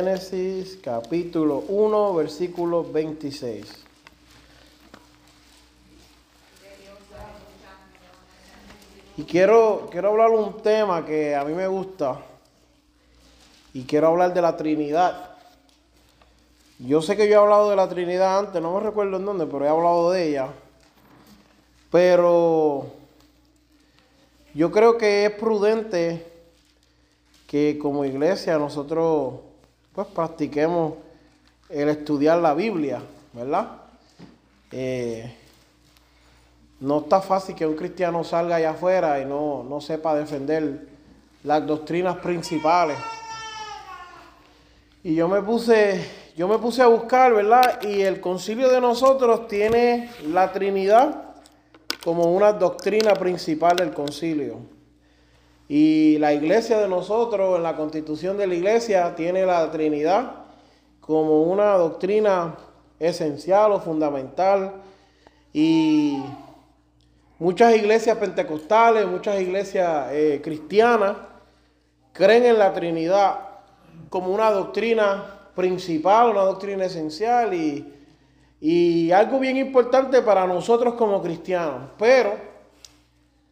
Génesis capítulo 1, versículo 26. Y quiero, quiero hablar un tema que a mí me gusta. Y quiero hablar de la Trinidad. Yo sé que yo he hablado de la Trinidad antes, no me recuerdo en dónde, pero he hablado de ella. Pero yo creo que es prudente que como iglesia nosotros pues practiquemos el estudiar la Biblia, ¿verdad? Eh, no está fácil que un cristiano salga allá afuera y no, no sepa defender las doctrinas principales. Y yo me puse, yo me puse a buscar, ¿verdad? Y el concilio de nosotros tiene la Trinidad como una doctrina principal del concilio. Y la iglesia de nosotros, en la constitución de la iglesia, tiene la Trinidad como una doctrina esencial o fundamental. Y muchas iglesias pentecostales, muchas iglesias eh, cristianas, creen en la Trinidad como una doctrina principal, una doctrina esencial y, y algo bien importante para nosotros como cristianos. Pero,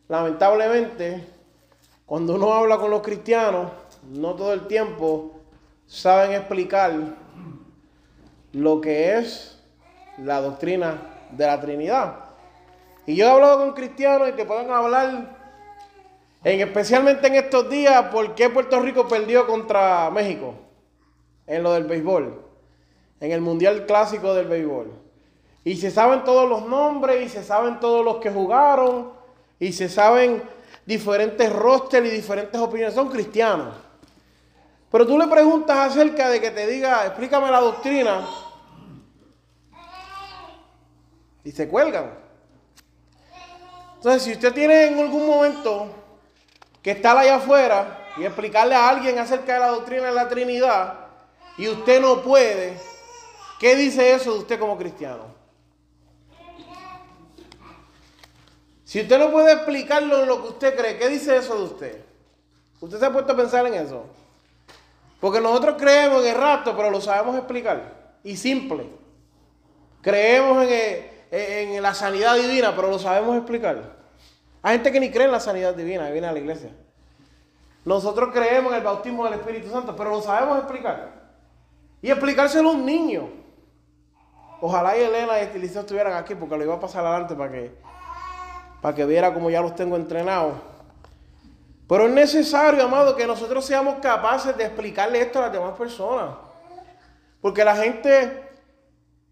lamentablemente, cuando uno habla con los cristianos, no todo el tiempo saben explicar lo que es la doctrina de la Trinidad. Y yo he hablado con cristianos y te pueden hablar, en, especialmente en estos días, por qué Puerto Rico perdió contra México en lo del béisbol, en el Mundial Clásico del Béisbol. Y se saben todos los nombres y se saben todos los que jugaron y se saben diferentes rosters y diferentes opiniones, son cristianos. Pero tú le preguntas acerca de que te diga, explícame la doctrina, y se cuelgan. Entonces, si usted tiene en algún momento que estar allá afuera y explicarle a alguien acerca de la doctrina de la Trinidad, y usted no puede, ¿qué dice eso de usted como cristiano? Si usted no puede explicarlo en lo que usted cree, ¿qué dice eso de usted? ¿Usted se ha puesto a pensar en eso? Porque nosotros creemos en el rato, pero lo sabemos explicar. Y simple. Creemos en, la sanidad divina, pero lo sabemos explicar. Hay gente que ni cree en la sanidad divina viene a la iglesia. Nosotros creemos en el bautismo del Espíritu Santo, pero lo sabemos explicar. Y explicárselo a un niño. Ojalá y Elena y Estiliceo estuvieran aquí porque lo iba a pasar adelante para que para que viera como ya los tengo entrenados. Pero es necesario, amado, que nosotros seamos capaces de explicarle esto a las demás personas. Porque la gente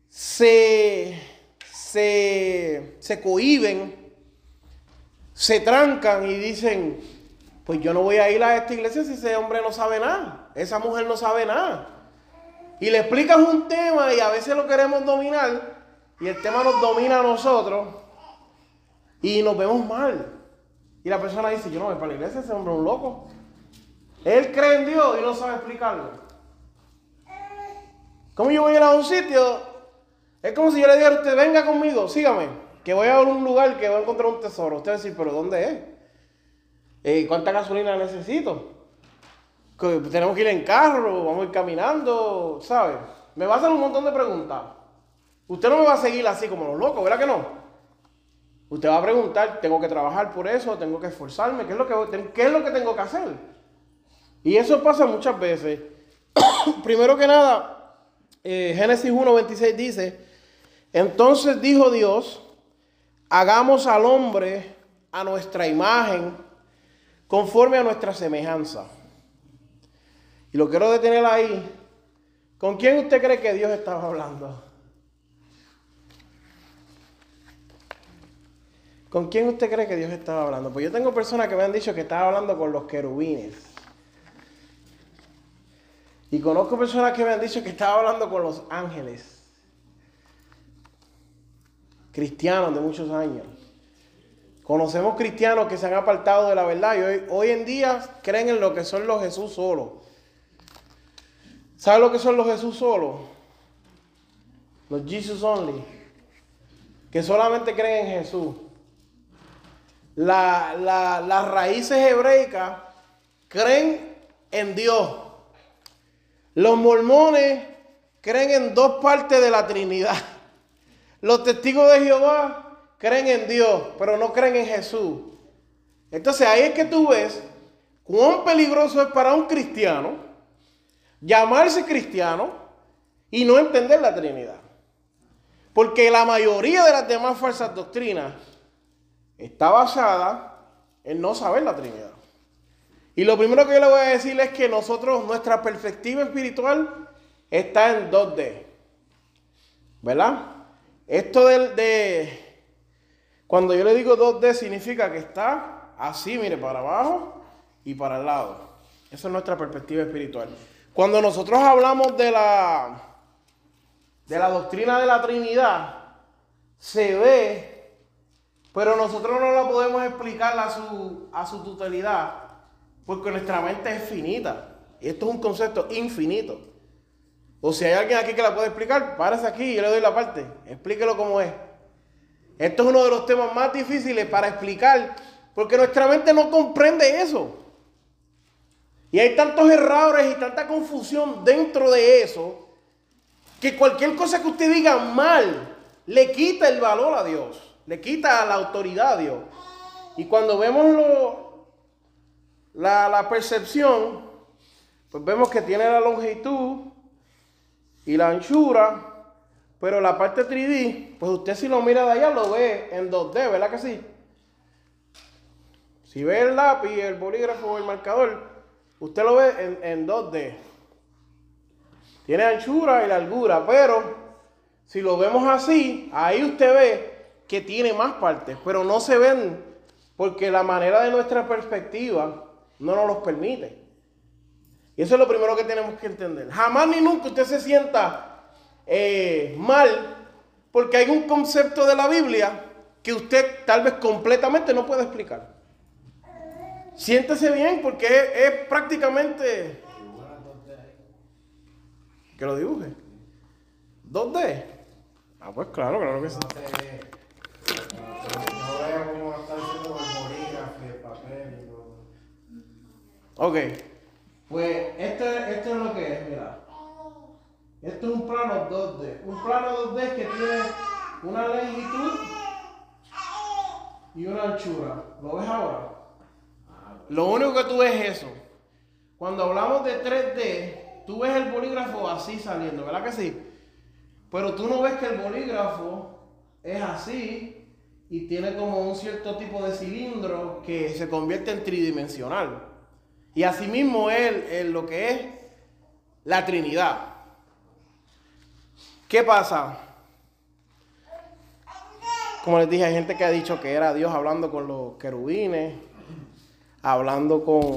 se, se, se cohiben, se trancan y dicen, pues yo no voy a ir a esta iglesia si ese hombre no sabe nada, esa mujer no sabe nada. Y le explicas un tema y a veces lo queremos dominar y el tema nos domina a nosotros y nos vemos mal. Y la persona dice, yo no voy para la iglesia, ese hombre es un loco. Él cree en Dios y no sabe explicarlo. ¿Cómo yo voy a ir a un sitio? Es como si yo le dijera a usted, venga conmigo, sígame, que voy a un lugar que voy a encontrar un tesoro. Usted va a decir, pero ¿dónde es? Eh, ¿Cuánta gasolina necesito? tenemos que ir en carro, vamos a ir caminando, ¿sabe? Me va a hacer un montón de preguntas. Usted no me va a seguir así como los locos, ¿verdad que no? Usted va a preguntar, ¿tengo que trabajar por eso? ¿Tengo que esforzarme? ¿Qué es lo que, lo que tengo que hacer? Y eso pasa muchas veces. Primero que nada, eh, Génesis 1.26 dice, entonces dijo Dios, hagamos al hombre a nuestra imagen, conforme a nuestra semejanza. Y lo quiero detener ahí. ¿Con quién usted cree que Dios estaba hablando? ¿Con quién usted cree que Dios estaba hablando? Pues yo tengo personas que me han dicho que estaba hablando con los querubines. Y conozco personas que me han dicho que estaba hablando con los ángeles. Cristianos de muchos años. Conocemos cristianos que se han apartado de la verdad y hoy, hoy en día creen en lo que son los Jesús solos. ¿Sabe lo que son los Jesús solos? Los Jesus only. Que solamente creen en Jesús. Las raíces hebreicas creen en Dios. Los mormones creen en dos partes de la Trinidad. Los testigos de Jehová creen en Dios, pero no creen en Jesús. Entonces ahí es que tú ves cuán peligroso es para un cristiano llamarse cristiano y no entender la Trinidad. Porque la mayoría de las demás falsas doctrinas está basada en no saber la Trinidad. Y lo primero que yo le voy a decir es que nosotros, nuestra perspectiva espiritual está en 2D. ¿Verdad? Esto de, de cuando yo le digo 2D significa que está así, mire, para abajo y para el lado. Esa es nuestra perspectiva espiritual. Cuando nosotros hablamos de la, de la doctrina de la Trinidad, se ve, pero nosotros no la podemos explicar a su, a su totalidad, porque nuestra mente es finita. Y esto es un concepto infinito. O si hay alguien aquí que la puede explicar, párese aquí y yo le doy la parte. Explíquelo como es. Esto es uno de los temas más difíciles para explicar, porque nuestra mente no comprende eso. Y hay tantos errores y tanta confusión dentro de eso que cualquier cosa que usted diga mal le quita el valor a Dios, le quita la autoridad a Dios. Y cuando vemos lo, la, la percepción, pues vemos que tiene la longitud y la anchura, pero la parte 3D, pues usted si lo mira de allá lo ve en 2D, ¿verdad que sí? Si ve el lápiz, el bolígrafo el marcador, Usted lo ve en, 2D. Tiene anchura y largura, pero si lo vemos así, ahí usted ve que tiene más partes, pero no se ven porque la manera de nuestra perspectiva no nos los permite. Y eso es lo primero que tenemos que entender. Jamás ni nunca usted se sienta eh, mal porque hay un concepto de la Biblia que usted tal vez completamente no puede explicar. Siéntese bien porque es, prácticamente... Que lo dibuje. ¿Dónde? Ah, pues claro, claro que sí. Ok. Pues esto, esto es lo que es, mira. Esto es un plano 2D. Un plano 2D que tiene una longitud y una anchura. ¿Lo ves ahora? Lo único que tú ves es eso. Cuando hablamos de 3D, tú ves el bolígrafo así saliendo, ¿verdad que sí? Pero tú no ves que el bolígrafo es así y tiene como un cierto tipo de cilindro que se convierte en tridimensional. Y asimismo es lo que es la Trinidad. ¿Qué pasa? Como les dije, hay gente que ha dicho que era Dios hablando con los querubines, hablando con,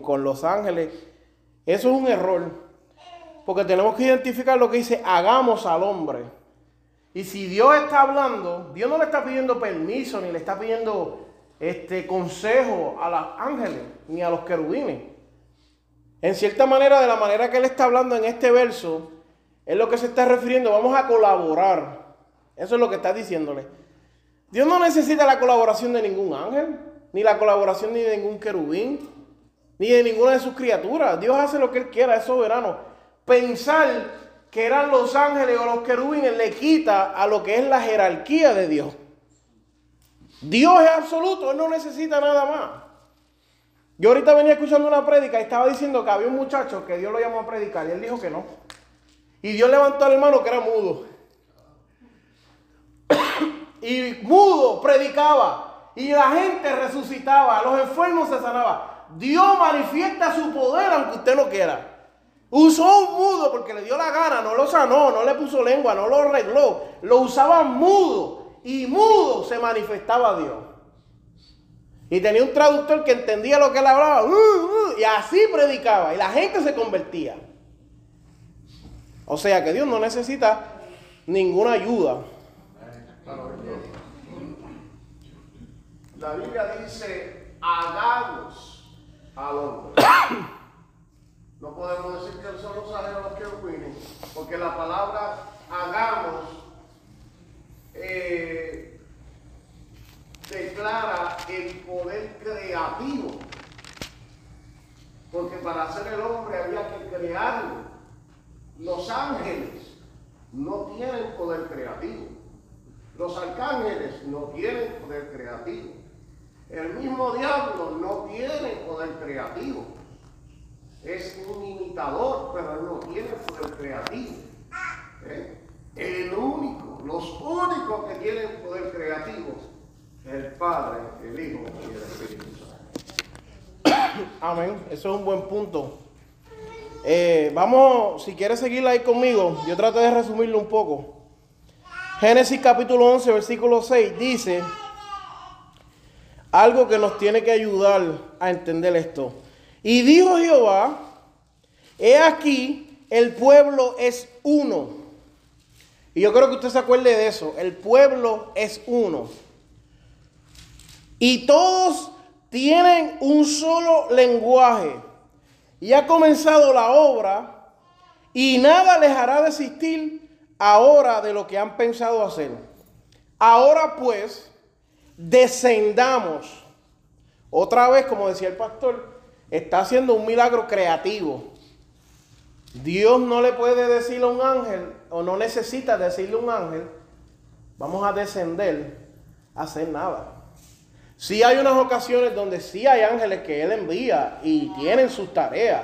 con, los ángeles. Eso es un error. Porque tenemos que identificar lo que dice, hagamos al hombre. Y si Dios está hablando, Dios no le está pidiendo permiso, ni le está pidiendo este consejo a los ángeles, ni a los querubines. En cierta manera, de la manera que Él está hablando en este verso, es lo que se está refiriendo, vamos a colaborar. Eso es lo que está diciéndole. Dios no necesita la colaboración de ningún ángel ni la colaboración de ningún querubín, ni de ninguna de sus criaturas. Dios hace lo que Él quiera, es soberano. Pensar que eran los ángeles o los querubines le quita a lo que es la jerarquía de Dios. Dios es absoluto, Él no necesita nada más. Yo ahorita venía escuchando una prédica y estaba diciendo que había un muchacho que Dios lo llamó a predicar y él dijo que no. Y Dios levantó al hermano que era mudo. y mudo predicaba y la gente resucitaba, los enfermos se sanaban. Dios manifiesta su poder aunque usted no quiera. Usó un mudo porque le dio la gana, no lo sanó, no le puso lengua, no lo arregló. Lo usaba mudo. Y mudo se manifestaba Dios. Y tenía un traductor que entendía lo que él hablaba. uh, uh, y así predicaba. Y la gente se convertía. O sea que Dios no necesita ninguna ayuda. La Biblia dice, hagamos al hombre. No podemos decir que son los ángeles los que opinen, porque la palabra hagamos eh, declara el poder creativo. Porque para hacer el hombre había que crearlo. Los ángeles no tienen poder creativo. Los arcángeles no tienen poder creativo. El mismo diablo no tiene poder creativo. Es un imitador, pero no tiene poder creativo. ¿Eh? El único, los únicos que tienen poder creativo es el Padre, el Hijo y el Espíritu Santo. Amén. Eso es un buen punto. Eh, vamos, si quieres seguir ahí conmigo, yo trato de resumirlo un poco. Génesis capítulo 11, versículo 6 dice algo que nos tiene que ayudar a entender esto. Y dijo Jehová, he aquí, el pueblo es uno. Y yo creo que usted se acuerde de eso, el pueblo es uno. Y todos tienen un solo lenguaje. Y ha comenzado la obra y nada les hará desistir ahora de lo que han pensado hacer. Ahora pues, descendamos. Otra vez, como decía el pastor, está haciendo un milagro creativo. Dios no le puede decir a un ángel, o no necesita decirle un ángel, vamos a descender a hacer nada. Sí hay unas ocasiones donde sí hay ángeles que Él envía y tienen sus tareas,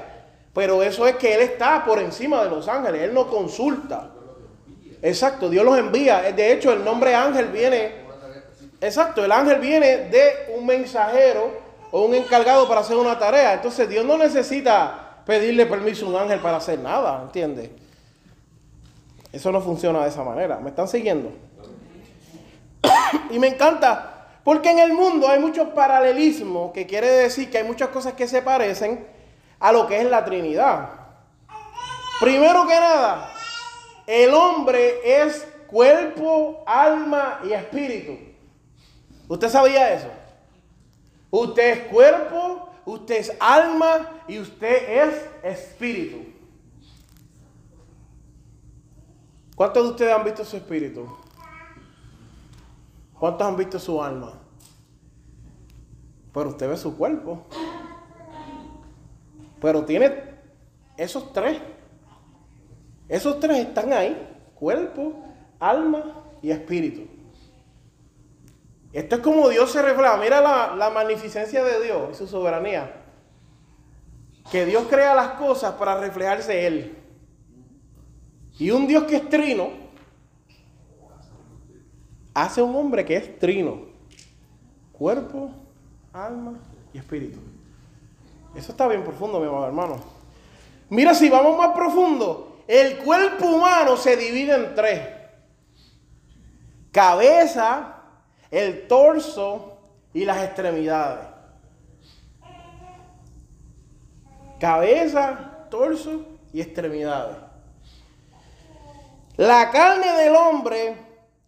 pero eso es que Él está por encima de los ángeles, Él no consulta. Exacto, Dios los envía. De hecho, el nombre ángel viene, exacto, el ángel viene de un mensajero o un encargado para hacer una tarea. Entonces Dios no necesita pedirle permiso a un ángel para hacer nada, ¿entiendes? Eso no funciona de esa manera. ¿Me están siguiendo? y me encanta porque en el mundo hay muchos paralelismos, que quiere decir que hay muchas cosas que se parecen a lo que es la Trinidad. Primero que nada, el hombre es cuerpo, alma y espíritu. ¿Usted sabía eso? Usted es cuerpo, usted es alma y usted es espíritu. ¿Cuántos de ustedes han visto su espíritu? ¿Cuántos han visto su alma? Pero usted ve su cuerpo. Pero tiene esos tres. Esos tres están ahí. Cuerpo, alma y espíritu. Esto es como Dios se refleja. Mira la, la magnificencia de Dios y su soberanía. Que Dios crea las cosas para reflejarse Él. Y un Dios que es trino, hace un hombre que es trino. Cuerpo, alma y espíritu. Eso está bien profundo, mi amado hermano. Mira, si vamos más profundo, el cuerpo humano se divide en tres. Cabeza, el torso y las extremidades. Cabeza, torso y extremidades. La carne del hombre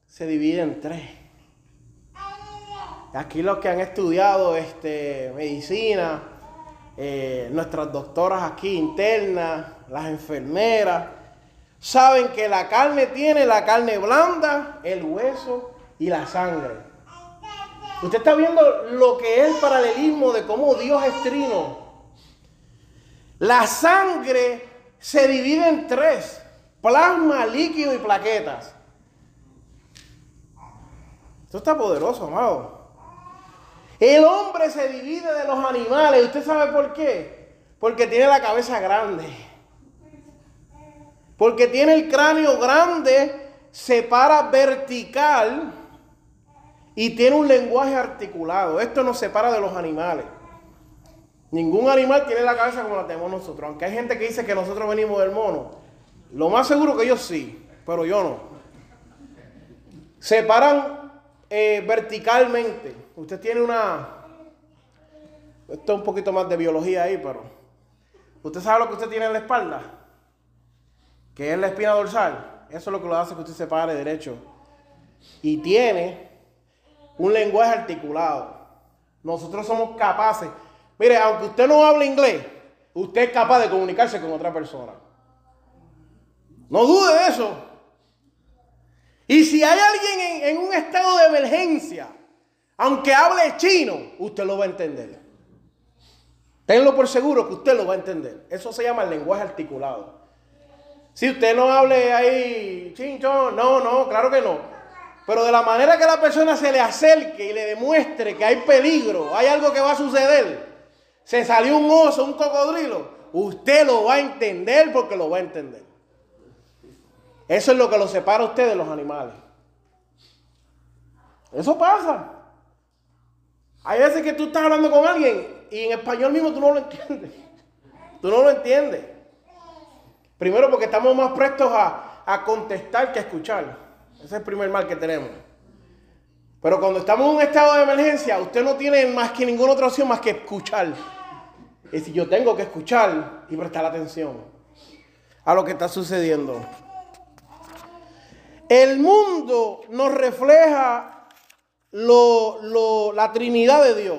se divide en tres. Aquí los que han estudiado este, medicina, eh, nuestras doctoras aquí internas, las enfermeras, saben que la carne tiene la carne blanda, el hueso y la sangre. Usted está viendo lo que es el paralelismo de cómo Dios es trino. La sangre se divide en tres, plasma, líquido y plaquetas. Esto está poderoso, amado. El hombre se divide de los animales. ¿Usted sabe por qué? Porque tiene la cabeza grande. Porque tiene el cráneo grande, se para vertical y tiene un lenguaje articulado. Esto nos separa de los animales. Ningún animal tiene la cabeza como la tenemos nosotros. Aunque hay gente que dice que nosotros venimos del mono. Lo más seguro que ellos sí, pero yo no. Se paran eh, verticalmente. Usted tiene una... Esto es un poquito más de biología ahí, pero... ¿Usted sabe lo que usted tiene en la espalda? Que es la espina dorsal. Eso es lo que lo hace que usted se pare derecho. Y tiene un lenguaje articulado. Nosotros somos capaces. Mire, aunque usted no hable inglés, usted es capaz de comunicarse con otra persona. No dude de eso. Y si hay alguien en, un estado de emergencia, aunque hable chino, usted lo va a entender. Tenlo por seguro que usted lo va a entender. Eso se llama el lenguaje articulado. Si usted no hable ahí, chincho, no, no, claro que no. Pero de la manera que la persona se le acerque y le demuestre que hay peligro, hay algo que va a suceder, se salió un oso, un cocodrilo, usted lo va a entender porque lo va a entender. Eso es lo que lo separa a usted de los animales. Eso pasa. Hay veces que tú estás hablando con alguien y en español mismo tú no lo entiendes. Tú no lo entiendes. Primero porque estamos más prestos a, a contestar que a escuchar. Ese es el primer mal que tenemos. Pero cuando estamos en un estado de emergencia, usted no tiene más que ninguna otra opción más que escuchar. Es decir, yo tengo que escuchar y prestar atención a lo que está sucediendo. El mundo nos refleja la Trinidad de Dios.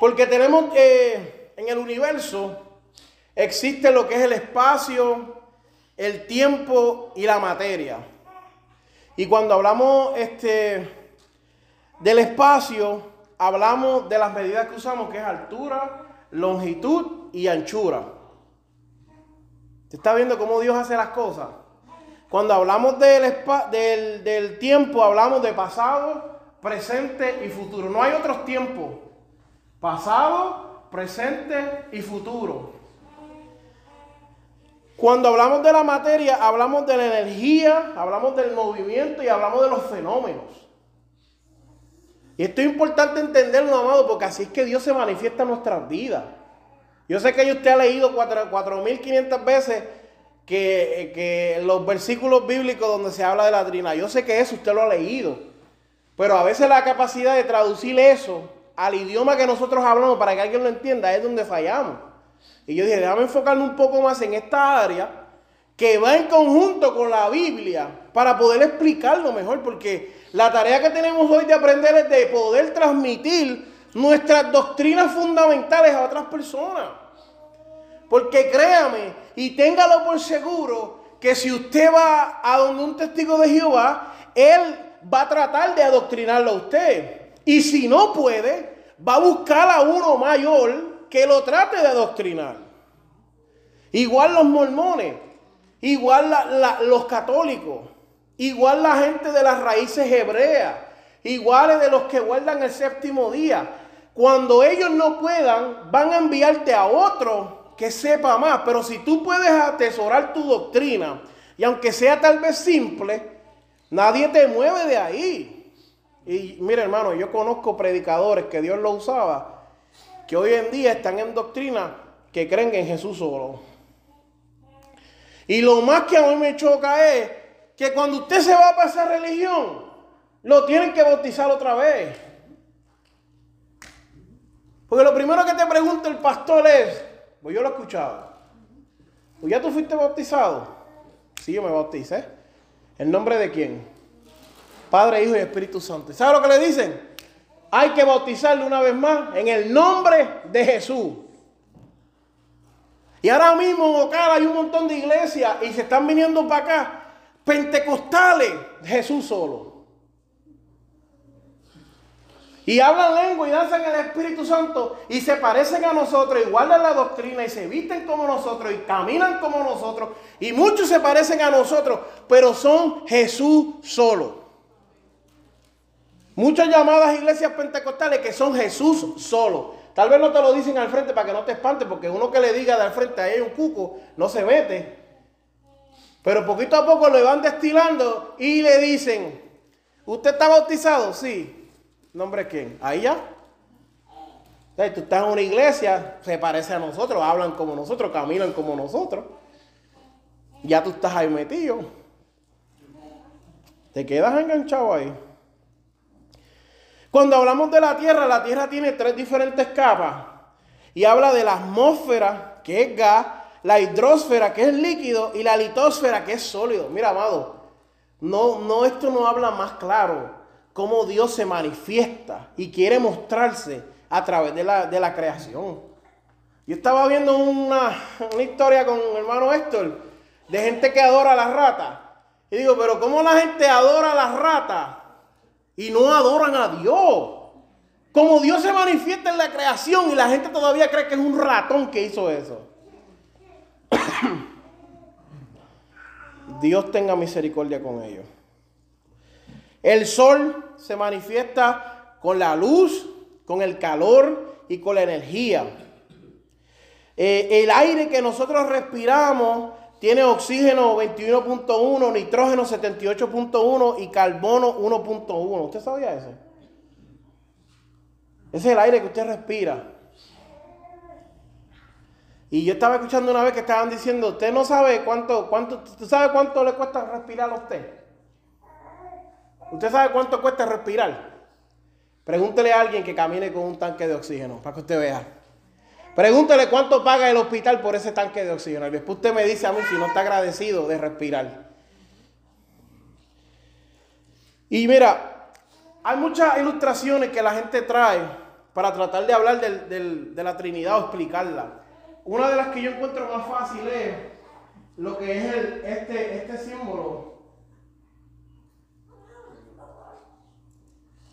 Porque tenemos eh, en el universo, existe lo que es el espacio, el tiempo y la materia. Y cuando hablamos este, del espacio, hablamos de las medidas que usamos, que es altura, longitud y anchura. ¿Se está viendo cómo Dios hace las cosas? Cuando hablamos del, del, tiempo, hablamos de pasado, presente y futuro. No hay otros tiempos. Pasado, presente y futuro. Cuando hablamos de la materia, hablamos de la energía, hablamos del movimiento y hablamos de los fenómenos. Y esto es importante entenderlo, amado, porque así es que Dios se manifiesta en nuestras vidas. Yo sé que usted ha leído 4.500 veces que, los versículos bíblicos donde se habla de la trina, yo sé que eso usted lo ha leído, pero a veces la capacidad de traducir eso al idioma que nosotros hablamos para que alguien lo entienda es donde fallamos. Y yo dije, déjame enfocarme un poco más en esta área que va en conjunto con la Biblia para poder explicarlo mejor, porque la tarea que tenemos hoy de aprender es de poder transmitir nuestras doctrinas fundamentales a otras personas. Porque créame y téngalo por seguro que si usted va a donde un testigo de Jehová, él va a tratar de adoctrinarlo a usted. Y si no puede, va a buscar a uno mayor que lo trate de adoctrinar. Igual los mormones, igual los católicos, igual la gente de las raíces hebreas, iguales de los que guardan el séptimo día. Cuando ellos no puedan, van a enviarte a otro que sepa más, pero si tú puedes atesorar tu doctrina, y aunque sea tal vez simple, nadie te mueve de ahí. Y mire hermano, yo conozco predicadores que Dios lo usaba, que hoy en día están en doctrina que creen en Jesús solo. Y lo más que a mí me choca es que cuando usted se va a esa religión, lo tienen que bautizar otra vez. Porque lo primero que te pregunta el pastor es, pues yo lo he escuchado. Pues ya tú fuiste bautizado. Sí, yo me bauticé. ¿En nombre de quién? Padre, Hijo y Espíritu Santo. ¿Sabe lo que le dicen? Hay que bautizarle una vez más en el nombre de Jesús. Y ahora mismo en Ocal hay un montón de iglesias y se están viniendo para acá pentecostales Jesús solo. Y hablan lengua y danzan el Espíritu Santo y se parecen a nosotros y guardan la doctrina y se visten como nosotros y caminan como nosotros. Y muchos se parecen a nosotros, pero son Jesús solo. Muchas llamadas iglesias pentecostales que son Jesús solo. Tal vez no te lo dicen al frente para que no te espantes, porque uno que le diga de al frente ahí hay un cuco, no se mete. Pero poquito a poco lo van destilando y le dicen, ¿usted está bautizado? Sí. ¿Nombre quién? Ahí ya. tú estás en una iglesia, se parece a nosotros, hablan como nosotros, caminan como nosotros. Ya tú estás ahí metido. Te quedas enganchado ahí. Cuando hablamos de la Tierra, la Tierra tiene tres diferentes capas. Y habla de la atmósfera, que es gas, la hidrosfera, que es líquido, y la litosfera, que es sólido. Mira, amado, no, no, esto no habla más claro cómo Dios se manifiesta y quiere mostrarse a través de la, de la creación. Yo estaba viendo una, una historia con mi hermano Héctor de gente que adora a las ratas. Y digo, pero ¿cómo la gente adora a las ratas y no adoran a Dios? Como Dios se manifiesta en la creación y la gente todavía cree que es un ratón que hizo eso. Dios tenga misericordia con ellos. El sol se manifiesta con la luz, con el calor y con la energía. Eh, el aire que nosotros respiramos tiene oxígeno 21.1, nitrógeno 78.1 y carbono 1.1. ¿Usted sabía eso? Ese es el aire que usted respira. Y yo estaba escuchando una vez que estaban diciendo, usted no sabe cuánto, cuánto, ¿usted sabe cuánto le cuesta respirar a usted? ¿Usted sabe cuánto cuesta respirar? Pregúntele a alguien que camine con un tanque de oxígeno, para que usted vea. Pregúntele cuánto paga el hospital por ese tanque de oxígeno. Y después usted me dice a mí si no está agradecido de respirar. Y mira, hay muchas ilustraciones que la gente trae para tratar de hablar de la Trinidad o explicarla. Una de las que yo encuentro más fácil es lo que es este, este símbolo.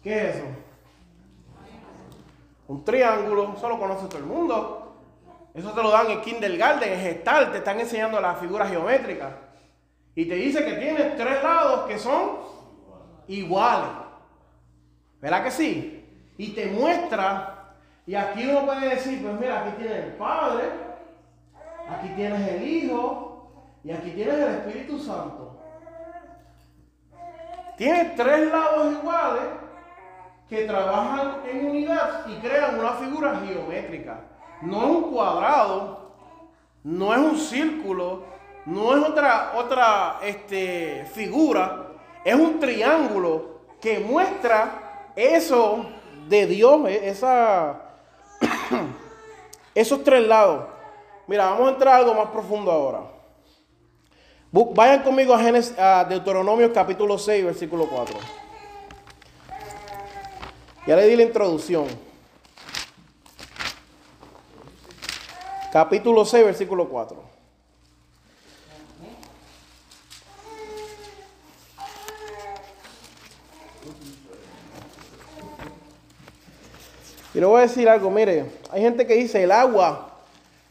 ¿Qué es eso? Un triángulo, eso lo conoce todo el mundo. Eso te lo dan en kindergarten, en gestal, te están enseñando las figuras geométricas. Y te dice que tienes tres lados que son iguales. ¿Verdad que sí? Y te muestra y aquí uno puede decir, pues mira, aquí tienes el Padre, aquí tienes el Hijo y aquí tienes el Espíritu Santo. Tienes tres lados iguales que trabajan en unidad y crean una figura geométrica. No es un cuadrado, no es un círculo, no es otra, otra este, figura, es un triángulo que muestra eso de Dios, esa, esos tres lados. Mira, vamos a entrar a algo más profundo ahora. Vayan conmigo a, a Deuteronomio capítulo 6, versículo 4. Ya le di la introducción. Capítulo 6, versículo 4. Y le voy a decir algo, mire, hay gente que dice el agua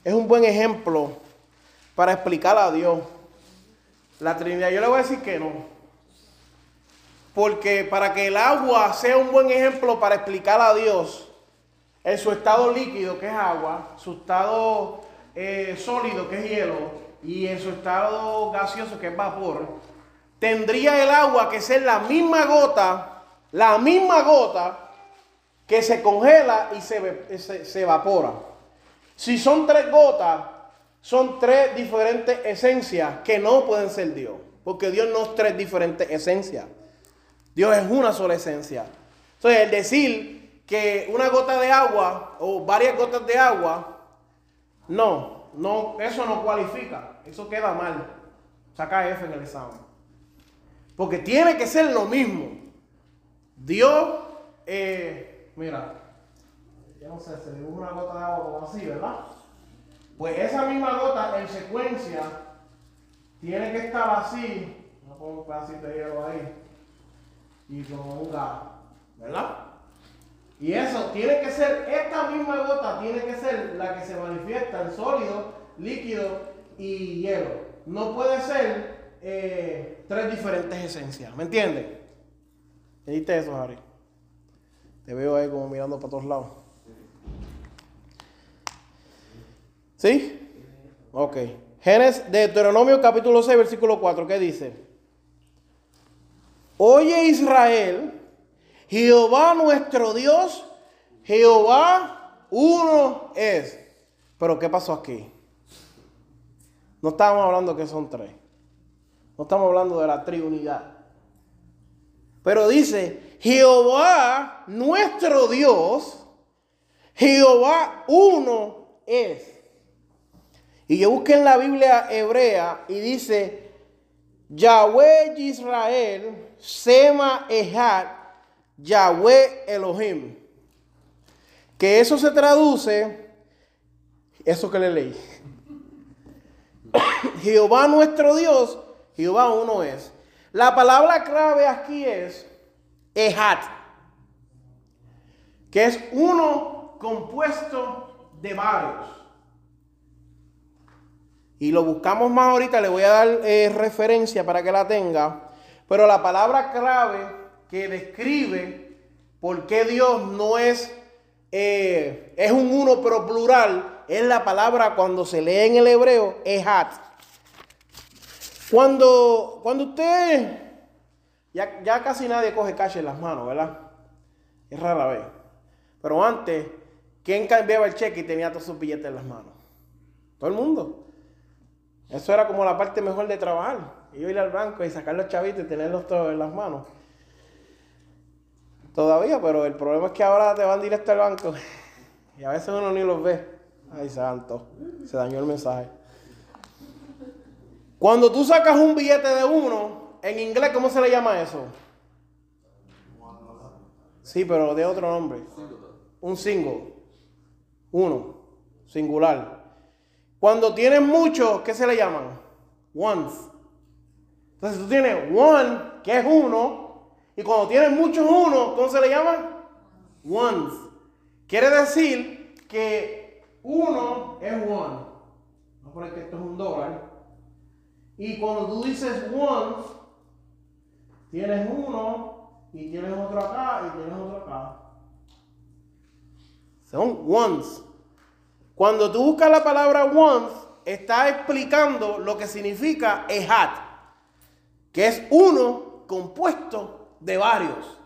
es un buen ejemplo para explicar a Dios. La Trinidad, yo le voy a decir que no. Porque para que el agua sea un buen ejemplo para explicar a Dios en su estado líquido, que es agua, su estado eh, sólido, que es hielo, y en su estado gaseoso, que es vapor, tendría el agua que ser la misma gota, la misma gota que se congela y se, evapora. Si son tres gotas, son tres diferentes esencias que no pueden ser Dios. Porque Dios no es tres diferentes esencias. Dios es una sola esencia. Entonces, el decir que una gota de agua o varias gotas de agua, no, no, eso no cualifica. Eso queda mal. Saca F en el examen. Porque tiene que ser lo mismo. Dios, eh, mira, yo no sé, se dibuja una gota de agua como así, ¿verdad? Pues esa misma gota en secuencia tiene que estar así, no pongo un pedacito de ahí, y gas, ¿verdad? Y eso tiene que ser, esta misma gota tiene que ser la que se manifiesta en sólido, líquido y hielo. No puede ser eh, tres diferentes esencias, ¿me entiendes? ¿Viste eso, Harry? Te veo ahí como mirando para todos lados. ¿Sí? Ok. Génesis, Deuteronomio capítulo 6, versículo 4, ¿qué dice? Oye Israel, Jehová nuestro Dios, Jehová uno es. Pero ¿qué pasó aquí? No estamos hablando que son tres. No estamos hablando de la triunidad. Pero dice, Jehová, nuestro Dios, Jehová uno es. Y yo busqué en la Biblia hebrea y dice, Yahweh Israel, Sema Ehad, Yahweh Elohim. Que eso se traduce, eso que le leí. Jehová nuestro Dios, Jehová uno es. La palabra clave aquí es Ehad, que es uno compuesto de varios. Y lo buscamos más ahorita, le voy a dar eh, referencia para que la tenga. Pero la palabra clave que describe por qué Dios no es, eh, es un uno pero plural, es la palabra cuando se lee en el hebreo, Ehad. Cuando, cuando usted, ya, casi nadie coge cash en las manos, ¿verdad? Es rara vez. Pero antes, ¿quién cambiaba el cheque y tenía todos sus billetes en las manos? Todo el mundo. Eso era como la parte mejor de trabajar. Y ir al banco y sacar los chavitos y tenerlos todos en las manos. Todavía, pero el problema es que ahora te van directo al banco. Y a veces uno ni los ve. Ay, santo. Se dañó el mensaje. Cuando tú sacas un billete de uno, en inglés, ¿cómo se le llama eso? Sí, pero de otro nombre. Un single. Uno. Singular. Cuando tienes muchos, ¿qué se le llaman? Ones. Entonces tú tienes one, que es uno, y cuando tienes muchos uno, ¿cómo se le llaman? Ones. Quiere decir que uno es one. Vamos a poner que esto es un dólar. Y cuando tú dices ones, tienes uno y tienes otro acá y tienes otro acá. Son ones. Cuando tú buscas la palabra ones, está explicando lo que significa ehad, que es uno compuesto de varios.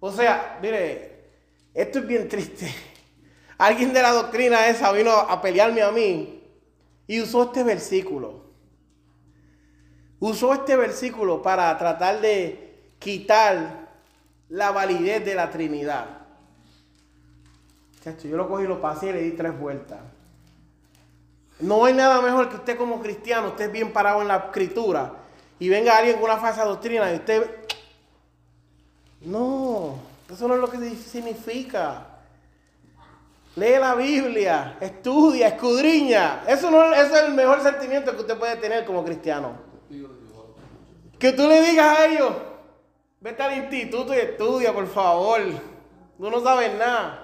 O sea, mire, esto es bien triste. Alguien de la doctrina esa vino a pelearme a mí y usó este versículo. Usó este versículo para tratar de quitar la validez de la Trinidad. Yo lo cogí, lo pasé y le di tres vueltas. No hay nada mejor que usted como cristiano, usted bien parado en la escritura y venga alguien con una falsa doctrina y usted... No, eso no es lo que significa. Lee la Biblia, estudia, escudriña. Eso, no, eso es el mejor sentimiento que usted puede tener como cristiano. Que tú le digas a ellos, vete al instituto y estudia, por favor. Tú no sabes nada.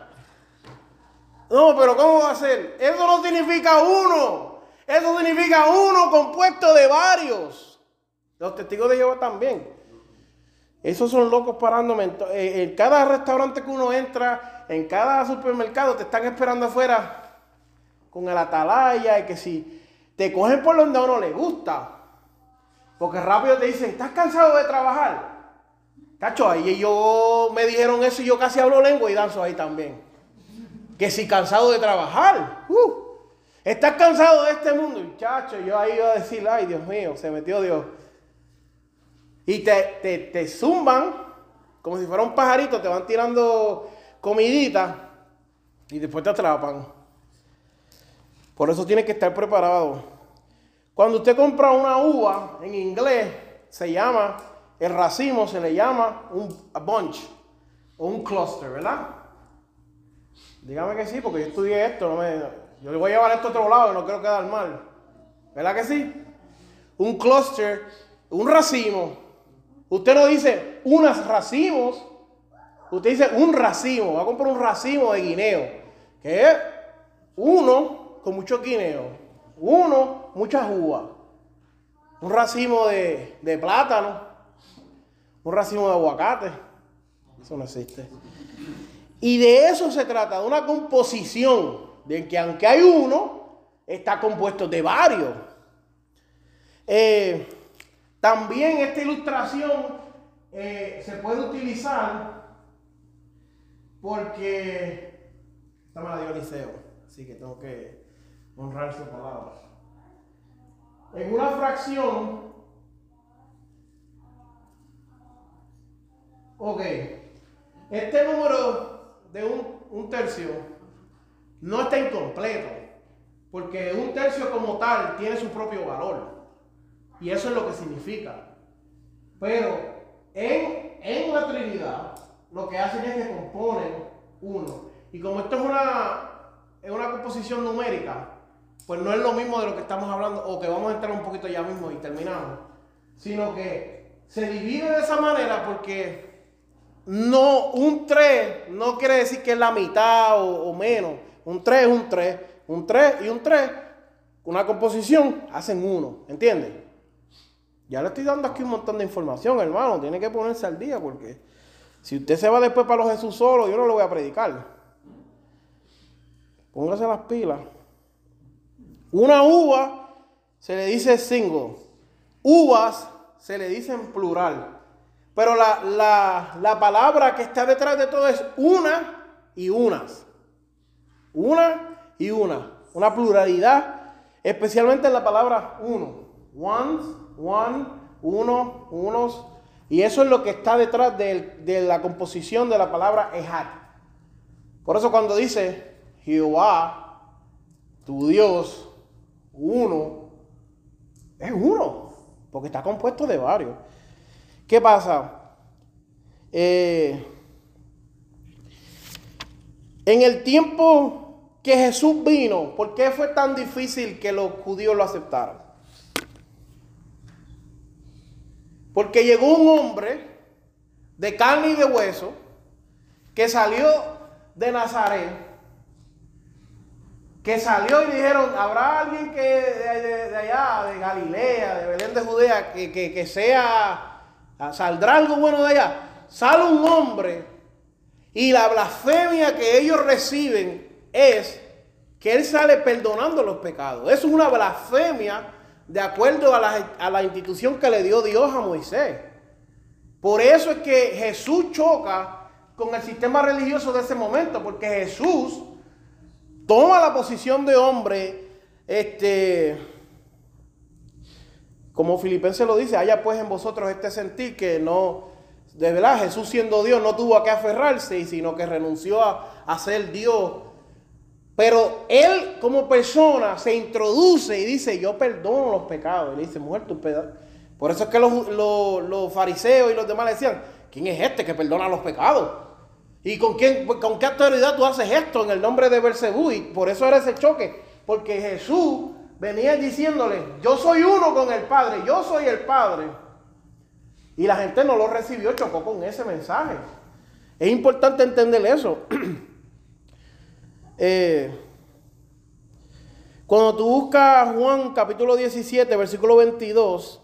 No, pero ¿cómo va a ser? Eso no significa uno. Eso significa uno compuesto de varios. Los testigos de Jehová también. Esos son locos parándome. En cada restaurante que uno entra, en cada supermercado, te están esperando afuera con el atalaya y que si te cogen por donde a uno le gusta. Porque rápido te dicen, ¿estás cansado de trabajar? Cacho, ahí ellos me dijeron eso y yo casi hablo lengua y danzo ahí también que si cansado de trabajar. Uh, ¿Estás cansado de este mundo? Muchacho, yo ahí iba a decir, ay Dios mío, se metió Dios. Y te, te, te zumban como si fuera un pajarito, te van tirando comidita y después te atrapan. Por eso tienes que estar preparado. Cuando usted compra una uva, en inglés se llama, el racimo se le llama un bunch o un cluster, ¿verdad? Dígame que sí, porque yo estudié esto. No me, yo le voy a llevar esto a otro lado no quiero quedar mal. ¿Verdad que sí? Un cluster, un racimo. Usted no dice unas racimos. Usted dice un racimo. Va a comprar un racimo de guineo. Que es uno con mucho guineo. Uno, mucha uvas. Un racimo de, de plátano. Un racimo de aguacate. Eso no existe. Y de eso se trata, de una composición, de que aunque hay uno, está compuesto de varios. Eh, también esta ilustración eh, se puede utilizar porque esta me la dio Eliseo, así que tengo que honrar su palabra. En una fracción, ok, este número de un, un tercio no está incompleto, porque un tercio como tal tiene su propio valor. Y eso es lo que significa. Pero en, en la Trinidad, lo que hacen es que componen uno. Y como esto es una, es una composición numérica, pues no es lo mismo de lo que estamos hablando, o que vamos a entrar un poquito ya mismo y terminamos, sino que se divide de esa manera porque no, un 3 no quiere decir que es la mitad o, menos. Un 3 es un 3, un 3 y un 3, una composición, hacen uno, ¿entiendes? Ya le estoy dando aquí un montón de información, hermano. Tiene que ponerse al día porque si usted se va después para los Jesús solo, yo no lo voy a predicar. Póngase las pilas. Una uva se le dice single. Uvas se le dice plural. Pero la, la, la palabra que está detrás de todo es una y unas. Una y una. Una pluralidad, especialmente en la palabra uno. Ones, one, uno, unos. Y eso es lo que está detrás de, de la composición de la palabra Ehad. Por eso cuando dice Jehová, tu Dios, uno, es uno, porque está compuesto de varios. ¿Qué pasa? Eh, en el tiempo que Jesús vino, ¿por qué fue tan difícil que los judíos lo aceptaran? Porque llegó un hombre de carne y de hueso que salió de Nazaret, que salió y dijeron, ¿habrá alguien que de, de- allá, de Galilea, de Belén de Judea, que, que- que sea, saldrá algo bueno de allá? Sale un hombre y la blasfemia que ellos reciben es que él sale perdonando los pecados. Eso es una blasfemia de acuerdo a la, a la institución que le dio Dios a Moisés. Por eso es que Jesús choca con el sistema religioso de ese momento, porque Jesús toma la posición de hombre, este, como Filipenses lo dice, haya pues en vosotros este sentir que no, de verdad, Jesús siendo Dios no tuvo a qué aferrarse, sino que renunció a, a ser Dios. Pero él como persona se introduce y dice, yo perdono los pecados. Y le dice, mujer, tu peda-". Por eso es que los, los- los fariseos y los demás le decían, ¿quién es este que perdona los pecados? ¿Y con, quién, con qué autoridad tú haces esto en el nombre de Bersebú? Y por eso era ese choque. Porque Jesús venía diciéndole, yo soy uno con el Padre, yo soy el Padre. Y la gente no lo recibió, chocó con ese mensaje. Es importante entender eso. Eh, cuando tú buscas Juan capítulo 17, versículo 22,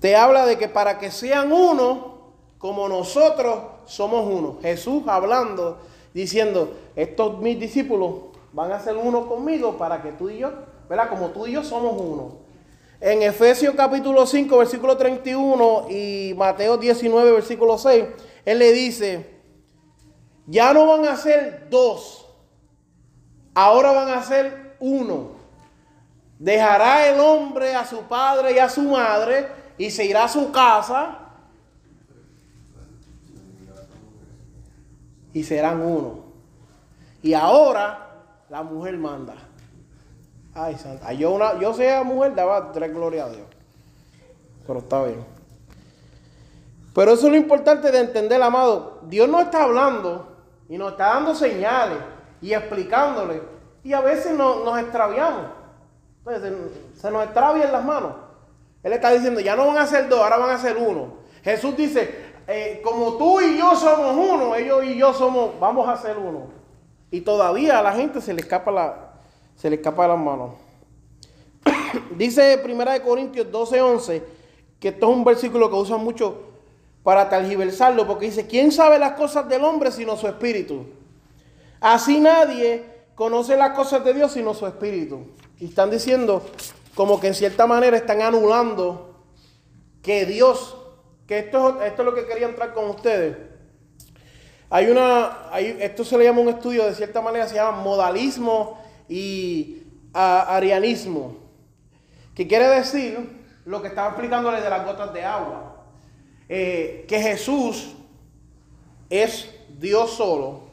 te habla de que para que sean uno, como nosotros somos uno. Jesús hablando, diciendo, estos mis discípulos van a ser uno conmigo para que tú y yo, ¿verdad? Como tú y yo somos uno. En Efesios capítulo 5, versículo 31 y Mateo 19, versículo 6, Él le dice, ya no van a ser dos, ahora van a ser uno. Dejará el hombre a su padre y a su madre y se irá a su casa y serán uno. Y ahora la mujer manda. Ay, santa. Yo, una, yo sea mujer, daba tres gloria a Dios. Pero está bien. Pero eso es lo importante de entender, amado. Dios no está hablando y nos está dando señales y explicándole. Y a veces no- nos extraviamos. Entonces, se, se nos extravian las manos. Él está diciendo, ya no van a ser dos, ahora van a ser uno. Jesús dice, eh, como tú y yo somos uno, ellos y yo somos, vamos a ser uno. Y todavía a la gente se le escapa la, se le escapa de las manos. Dice 1 Corintios 12, 11, que esto es un versículo que usan mucho para tergiversarlo, porque dice, ¿quién sabe las cosas del hombre sino su espíritu? Así nadie conoce las cosas de Dios sino su espíritu. Y están diciendo como que en cierta manera están anulando que Dios, que esto, es- esto es lo que quería entrar con ustedes. Hay una, esto se le llama un estudio, de cierta manera se llama modalismo y arianismo, que quiere decir lo que estaba explicándole de las gotas de agua. eh, que Jesús es Dios solo.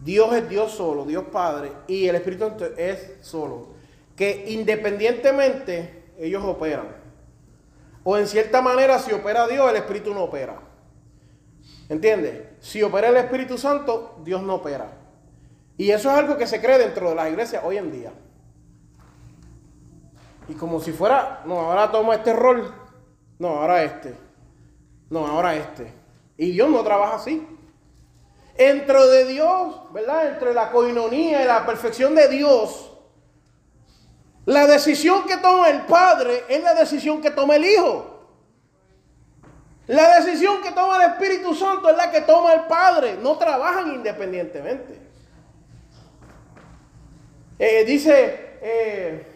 Dios es Dios solo, Dios Padre, y el Espíritu es solo. Que independientemente ellos operan. O en cierta manera, si opera Dios, el Espíritu no opera. ¿Entiendes? Si opera el Espíritu Santo, Dios no opera. Y eso es algo que se cree dentro de las iglesias hoy en día. Y como si fuera, no, ahora toma este rol, no, ahora este, no, ahora este. Y Dios no trabaja así. Dentro de Dios, ¿verdad? Entre la coinonía y la perfección de Dios, la decisión que toma el Padre es la decisión que toma el Hijo. La decisión que toma el Espíritu Santo es la que toma el Padre. No trabajan independientemente. Eh, dice eh,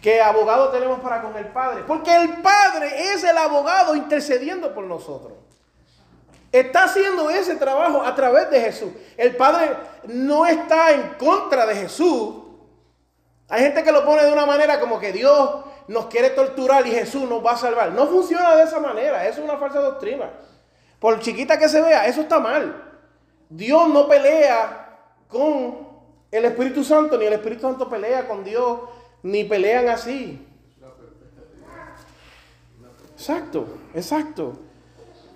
que abogado tenemos para con el Padre. Porque el Padre es el abogado intercediendo por nosotros. Está haciendo ese trabajo a través de Jesús. El Padre no está en contra de Jesús. Hay gente que lo pone de una manera como que Dios nos quiere torturar y Jesús nos va a salvar. No funciona de esa manera. Eso es una falsa doctrina. Por chiquita que se vea, eso está mal. Dios no pelea con el Espíritu Santo, ni el Espíritu Santo pelea con Dios, ni pelean así. Exacto, exacto.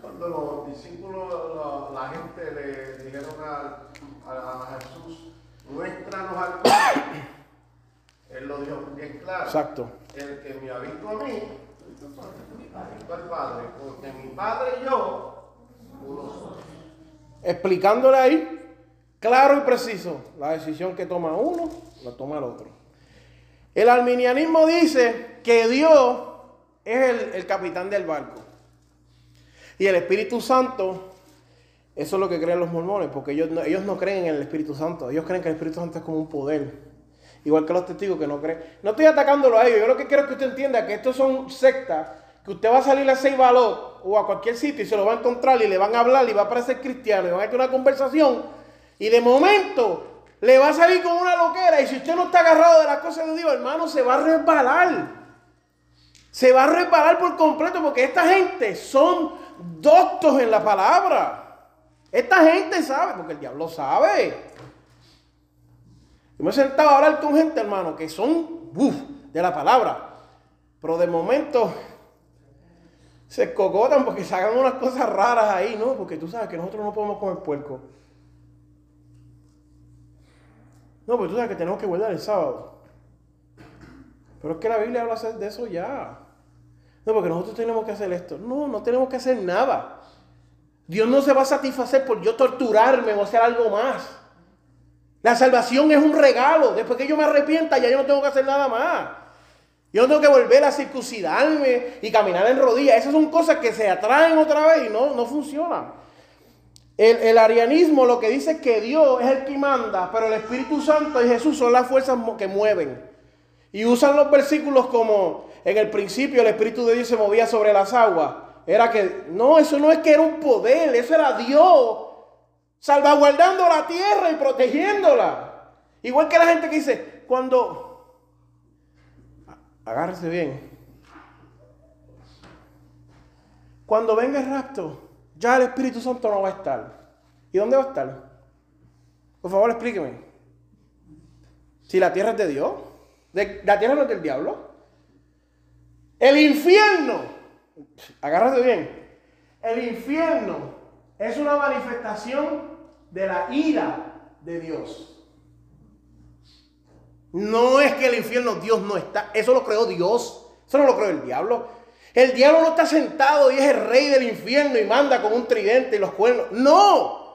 Cuando los discípulos, la, la gente le dijeron a, a, Jesús, muéstranos al Padre, él lo dijo bien claro. Exacto. El que me ha visto a mí, ha visto al Padre, porque mi Padre y yo, uno somos. Explicándole ahí, claro y preciso, la decisión que toma uno, la toma el otro. El arminianismo dice que Dios es el, el capitán del barco. Y el Espíritu Santo, eso es lo que creen los mormones, porque ellos no, ellos no creen en el Espíritu Santo. Ellos creen que el Espíritu Santo es como un poder. Igual que los testigos que no creen. No estoy atacándolo a ellos. Yo lo que quiero es que usted entienda que estos son sectas, que usted va a salir a Seibalot o a cualquier sitio y se lo va a encontrar y le van a hablar y va a parecer cristiano y van a tener una conversación. Y de momento le va a salir con una loquera. Y si usted no está agarrado de las cosas de Dios, hermano, se va a resbalar. Se va a resbalar por completo porque esta gente son doctos en la palabra. Esta gente sabe, porque el diablo sabe. Yo me he sentado a hablar con gente, hermano, que son de la palabra. Pero de momento se escocotan porque se hagan unas cosas raras ahí, ¿no? Porque tú sabes que nosotros no podemos comer puerco. No, porque tú sabes que tenemos que guardar el sábado. Pero es que la Biblia habla de eso ya. No, porque nosotros tenemos que hacer esto. No, no tenemos que hacer nada. Dios no se va a satisfacer por yo torturarme o hacer algo más. La salvación es un regalo. Después que yo me arrepienta, ya yo no tengo que hacer nada más. Yo no tengo que volver a circuncidarme y caminar en rodillas. Esas son cosas que se atraen otra vez y no, no funcionan. El, el, arianismo lo que dice es que Dios es el que manda, pero el Espíritu Santo y Jesús son las fuerzas que mueven. Y usan los versículos como en el principio el Espíritu de Dios se movía sobre las aguas. Era que, no, eso no es que era un poder, eso era Dios salvaguardando la tierra y protegiéndola. Igual que la gente que dice, cuando, agárrese bien, cuando venga el rapto, ya el Espíritu Santo no va a estar. ¿Y dónde va a estar? Por favor, explíqueme. Si la tierra es de Dios, la tierra no es del diablo. El infierno, agárrate bien, el infierno es una manifestación de la ira de Dios. No es que el infierno Dios no está, eso lo creó Dios, eso no lo creó el diablo. El diablo no está sentado y es el rey del infierno y manda con un tridente y los cuernos. No.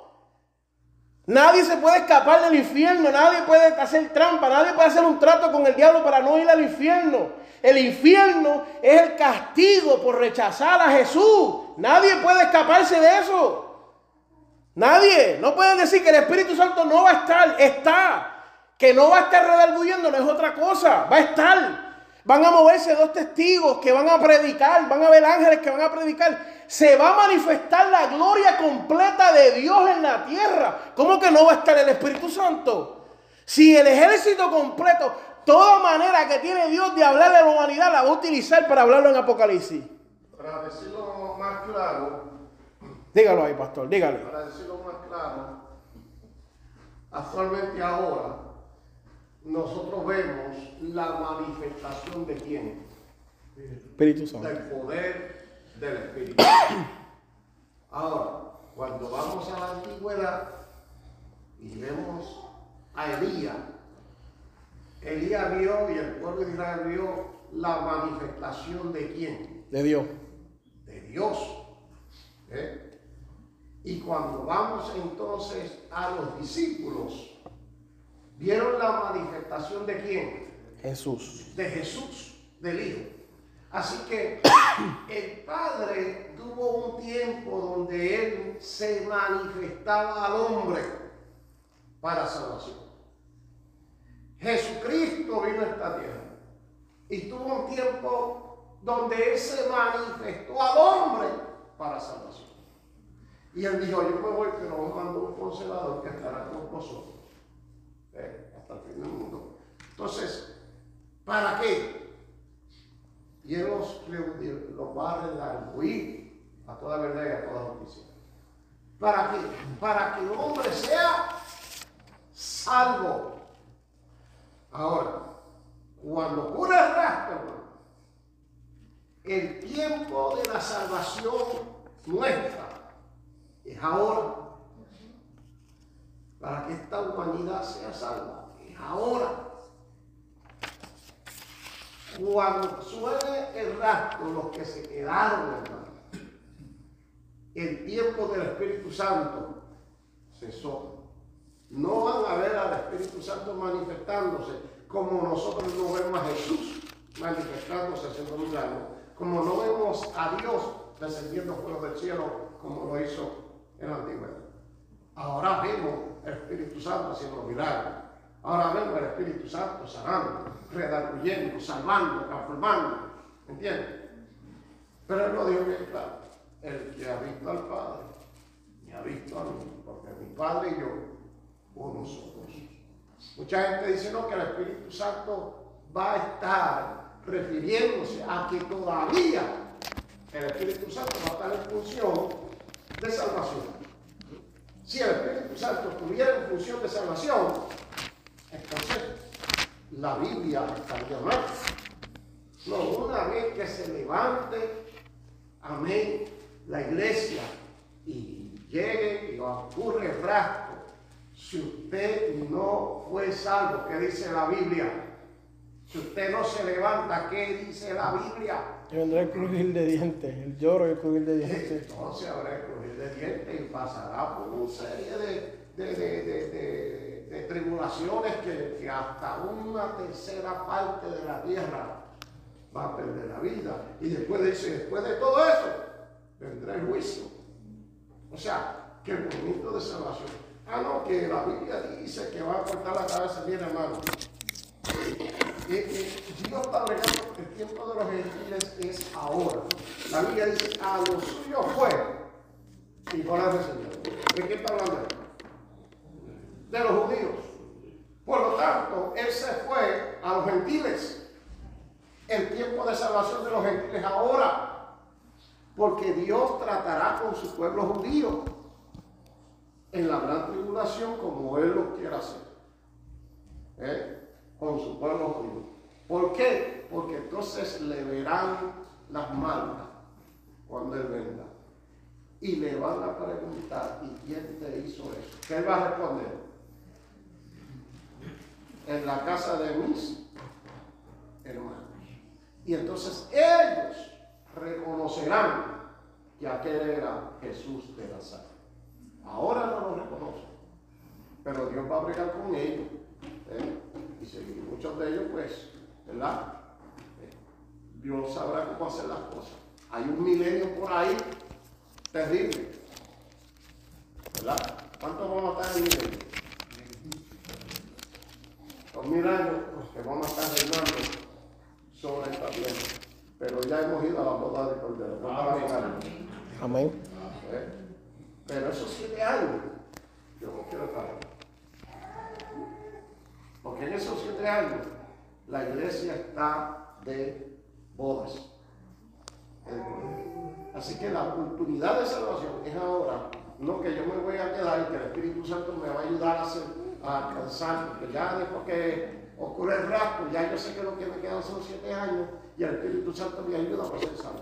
Nadie se puede escapar del infierno, nadie puede hacer trampa, nadie puede hacer un trato con el diablo para no ir al infierno. El infierno es el castigo por rechazar a Jesús. Nadie puede escaparse de eso. Nadie. No pueden decir que el Espíritu Santo no va a estar. Está. Que no va a estar redarguyendo no es otra cosa. Va a estar. Van a moverse dos testigos que van a predicar. Van a ver ángeles que van a predicar. Se va a manifestar la gloria completa de Dios en la tierra. ¿Cómo que no va a estar el Espíritu Santo? Si el ejército completo, Toda manera que tiene Dios de hablarle a la humanidad la va a utilizar para hablarlo en Apocalipsis. Para decirlo más claro, Dígalo ahí, pastor, dígale. para decirlo más claro, actualmente ahora nosotros vemos la manifestación de quién? Espíritu Santo. Del poder del Espíritu. Ahora, cuando vamos a la antigüedad y vemos a Elías, Elías vio y el pueblo de Israel vio la manifestación de quién? De Dios. de Dios. ¿eh? Y cuando vamos entonces a los discípulos, vieron la manifestación de quién? Jesús. De Jesús, del Hijo. Así que el Padre tuvo un tiempo donde Él se manifestaba al hombre para salvación. Jesucristo vino a esta tierra y tuvo un tiempo donde Él se manifestó al hombre para salvación. Y Él dijo, yo me voy, pero os mando un consolador que estará con vosotros eh, hasta el fin del mundo. Entonces, ¿para qué? Y Él los, los va a redarguir a toda verdad y a toda justicia. ¿Para qué? Para que el hombre sea salvo. Ahora, cuando ocurre el rastro, el tiempo de la salvación nuestra es ahora. Para que esta humanidad sea salva, es ahora. Cuando suene el rastro, los que se quedaron, hermano, el tiempo del Espíritu Santo cesó. No van a ver al Espíritu Santo manifestándose como nosotros no vemos a Jesús manifestándose haciendo milagros, como no vemos a Dios descendiendo fuego del cielo como lo hizo en la antigüedad. Ahora vemos el Espíritu Santo haciendo milagros. Ahora vemos el Espíritu Santo sanando, redarguyendo, salvando, transformando. ¿Entiendes? Pero él lo dijo bien claro. El que ha visto al Padre, me ha visto a mí, porque mi Padre y yo, uno somos. Mucha gente dice no, que el Espíritu Santo va a estar refiriéndose a que todavía el Espíritu Santo va a estar en función de salvación. Si el Espíritu Santo estuviera en función de salvación, entonces la Biblia estaría mal. No, una vez que se levante, amén, la iglesia y llegue y ocurre el rastro, si usted no fue salvo, ¿qué dice la Biblia? Si usted no se levanta, ¿qué dice la Biblia? Y vendrá el crujir de dientes, el lloro y el crujir de dientes. Entonces habrá el crujir de dientes y pasará por una serie de, de, de, de, tribulaciones que, que hasta una tercera parte de la tierra va a perder la vida. Y después dice, después de todo eso, vendrá el juicio. O sea, que el movimiento de salvación. Ah, no, que la Biblia dice que va a cortar la cabeza, bien hermano. Eh, eh, Dios está bregando, tiempo de los gentiles es ahora. La Biblia dice, a los suyos fue y no la recibió. ¿De qué está hablando? De los judíos. Por lo tanto, Él se fue a los gentiles. El tiempo de salvación de los gentiles ahora. Porque Dios tratará con su pueblo judío en la gran tribulación como Él lo quiera hacer. ¿Eh? Con su pueblo judío. ¿Por qué? Porque entonces le verán las manos cuando Él venga. Y le van a preguntar, ¿y quién te hizo eso? ¿Qué va a responder? En la casa de mis hermanos. Y entonces ellos reconocerán que aquel era Jesús de Nazaret. Ahora no lo reconocen, pero Dios va a bregar con ellos. ¿eh? Y muchos de ellos, pues, ¿verdad? Dios sabrá cómo hacer las cosas. Hay un milenio por ahí terrible. ¿Verdad? ¿Cuántos vamos a estar en el milenio? Dos mil años que vamos a estar reinando sobre esta tierra. Pero ya hemos ido a la boda de Cordero. ¿Cuántos van a estar? Amén. ¿Eh? Pero esos siete años, yo no quiero estar ahí. Porque en esos siete años La iglesia está de bodas. Así que la oportunidad de salvación es ahora, no que yo me voy a quedar y que el Espíritu Santo me va a ayudar a, hacer, a alcanzar, porque ya después que ocurre el rapto, ya yo sé que lo que me quedan son siete años y el Espíritu Santo me ayuda a ser salvo.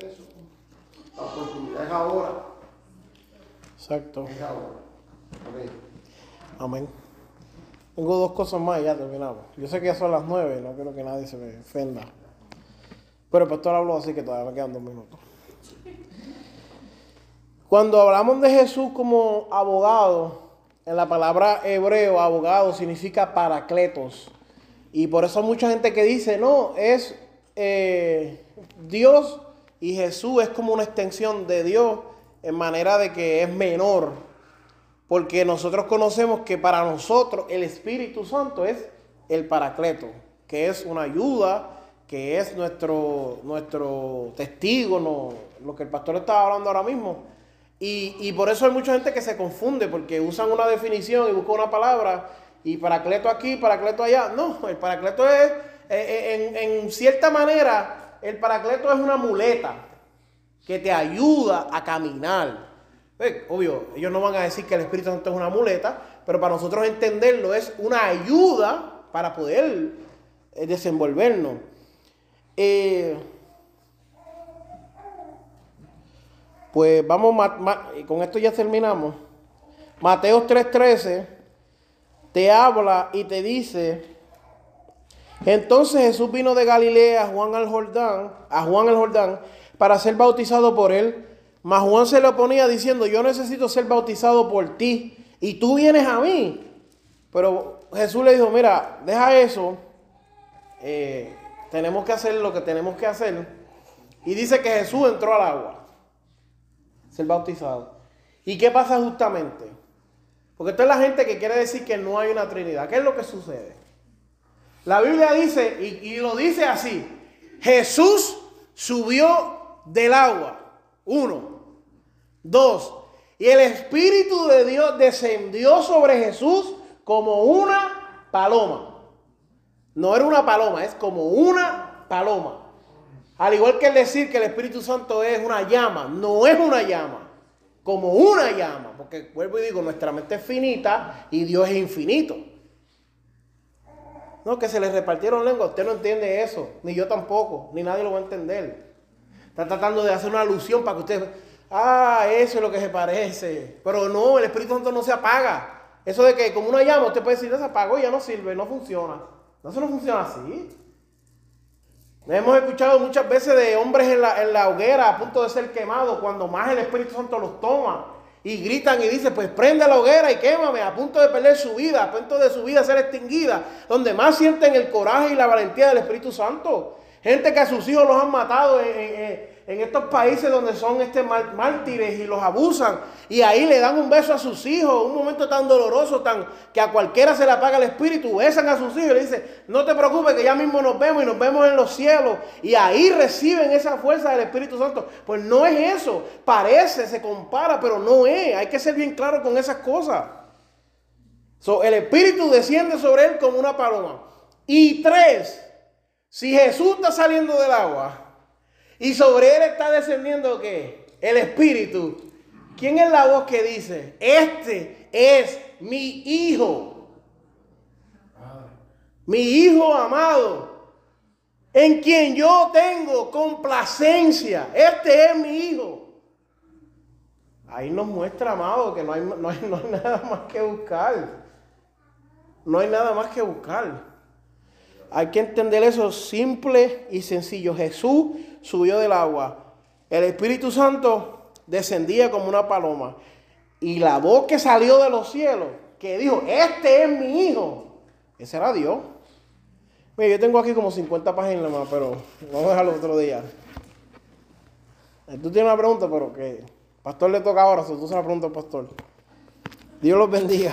eso? La oportunidad es ahora. Exacto. Es ahora. Amén. Amén. Tengo dos cosas más y ya terminamos. Yo sé que ya son las nueve, no quiero que nadie se me ofenda. Pero el pastor habló así que todavía me quedan dos minutos. Cuando hablamos de Jesús como abogado, en la palabra hebreo, abogado significa paracletos. Y por eso mucha gente que dice, no, es eh, Dios y Jesús es como una extensión de Dios en manera de que es menor porque nosotros conocemos que para nosotros el Espíritu Santo es el paracleto, que es una ayuda, que es nuestro, nuestro testigo, no, lo que el pastor estaba hablando ahora mismo. Y, por eso hay mucha gente que se confunde, porque usan una definición y buscan una palabra, y paracleto aquí, paracleto allá. No, el paracleto es, eh, eh, en, en cierta manera, el paracleto es una muleta que te ayuda a caminar. Eh, obvio, ellos no van a decir que el Espíritu Santo es una muleta, pero para nosotros entenderlo es una ayuda para poder desenvolvernos. Eh, pues vamos, con esto ya terminamos. Mateo 3:13 te habla y te dice, entonces Jesús vino de Galilea a Juan al Jordán, a Juan el Jordán, para ser bautizado por él. Mas Juan se le oponía diciendo, yo necesito ser bautizado por ti y tú vienes a mí. Pero Jesús le dijo, mira, deja eso, eh, tenemos que hacer lo que tenemos que hacer. Y dice que Jesús entró al agua, ser bautizado. ¿Y qué pasa justamente? Porque esta es la gente que quiere decir que no hay una Trinidad. ¿Qué es lo que sucede? La Biblia dice, y, y lo dice así, Jesús subió del agua. Uno. Dos, y el Espíritu de Dios descendió sobre Jesús como una paloma. No era una paloma, es como una paloma. Al igual que el decir que el Espíritu Santo es una llama, no es una llama, como una llama. Porque vuelvo y digo, nuestra mente es finita y Dios es infinito. No, que se le repartieron lenguas, usted no entiende eso, ni yo tampoco, ni nadie lo va a entender. Está tratando de hacer una alusión para que usted Ah, eso es lo que se parece. Pero no, el Espíritu Santo no se apaga. Eso de que como una llama, usted puede decir, se apagó ya no sirve, no funciona. No, eso no funciona así. Hemos escuchado muchas veces de hombres en la, en la hoguera a punto de ser quemados cuando más el Espíritu Santo los toma. Y gritan y dicen, pues prende la hoguera y quémame, a punto de perder su vida, a punto de su vida ser extinguida. Donde más sienten el coraje y la valentía del Espíritu Santo. Gente que a sus hijos los han matado en estos países donde son este mártires y los abusan y ahí le dan un beso a sus hijos, un momento tan doloroso, tan que a cualquiera se le apaga el espíritu, besan a sus hijos y le dicen, no te preocupes que ya mismo nos vemos y nos vemos en los cielos y ahí reciben esa fuerza del Espíritu Santo. Pues no es eso, parece, se compara, pero no es, hay que ser bien claro con esas cosas. el Espíritu desciende sobre él como una paloma. Y tres, si Jesús está saliendo del agua, y sobre él está descendiendo qué? El Espíritu. ¿Quién es la voz que dice? Este es mi hijo. Mi hijo amado. En quien yo tengo complacencia. Este es mi hijo. Ahí nos muestra, amado, que no hay, no hay nada más que buscar. No hay nada más que buscar. Hay que entender eso simple y sencillo. Jesús subió del agua. El Espíritu Santo descendía como una paloma. Y la voz que salió de los cielos, que dijo, este es mi hijo, ese era Dios. Mira, yo tengo aquí como 50 páginas más, pero vamos a dejarlo otro día. Tú tienes una pregunta, pero que pastor le toca ahora, tú se la pregunta al pastor. Dios los bendiga.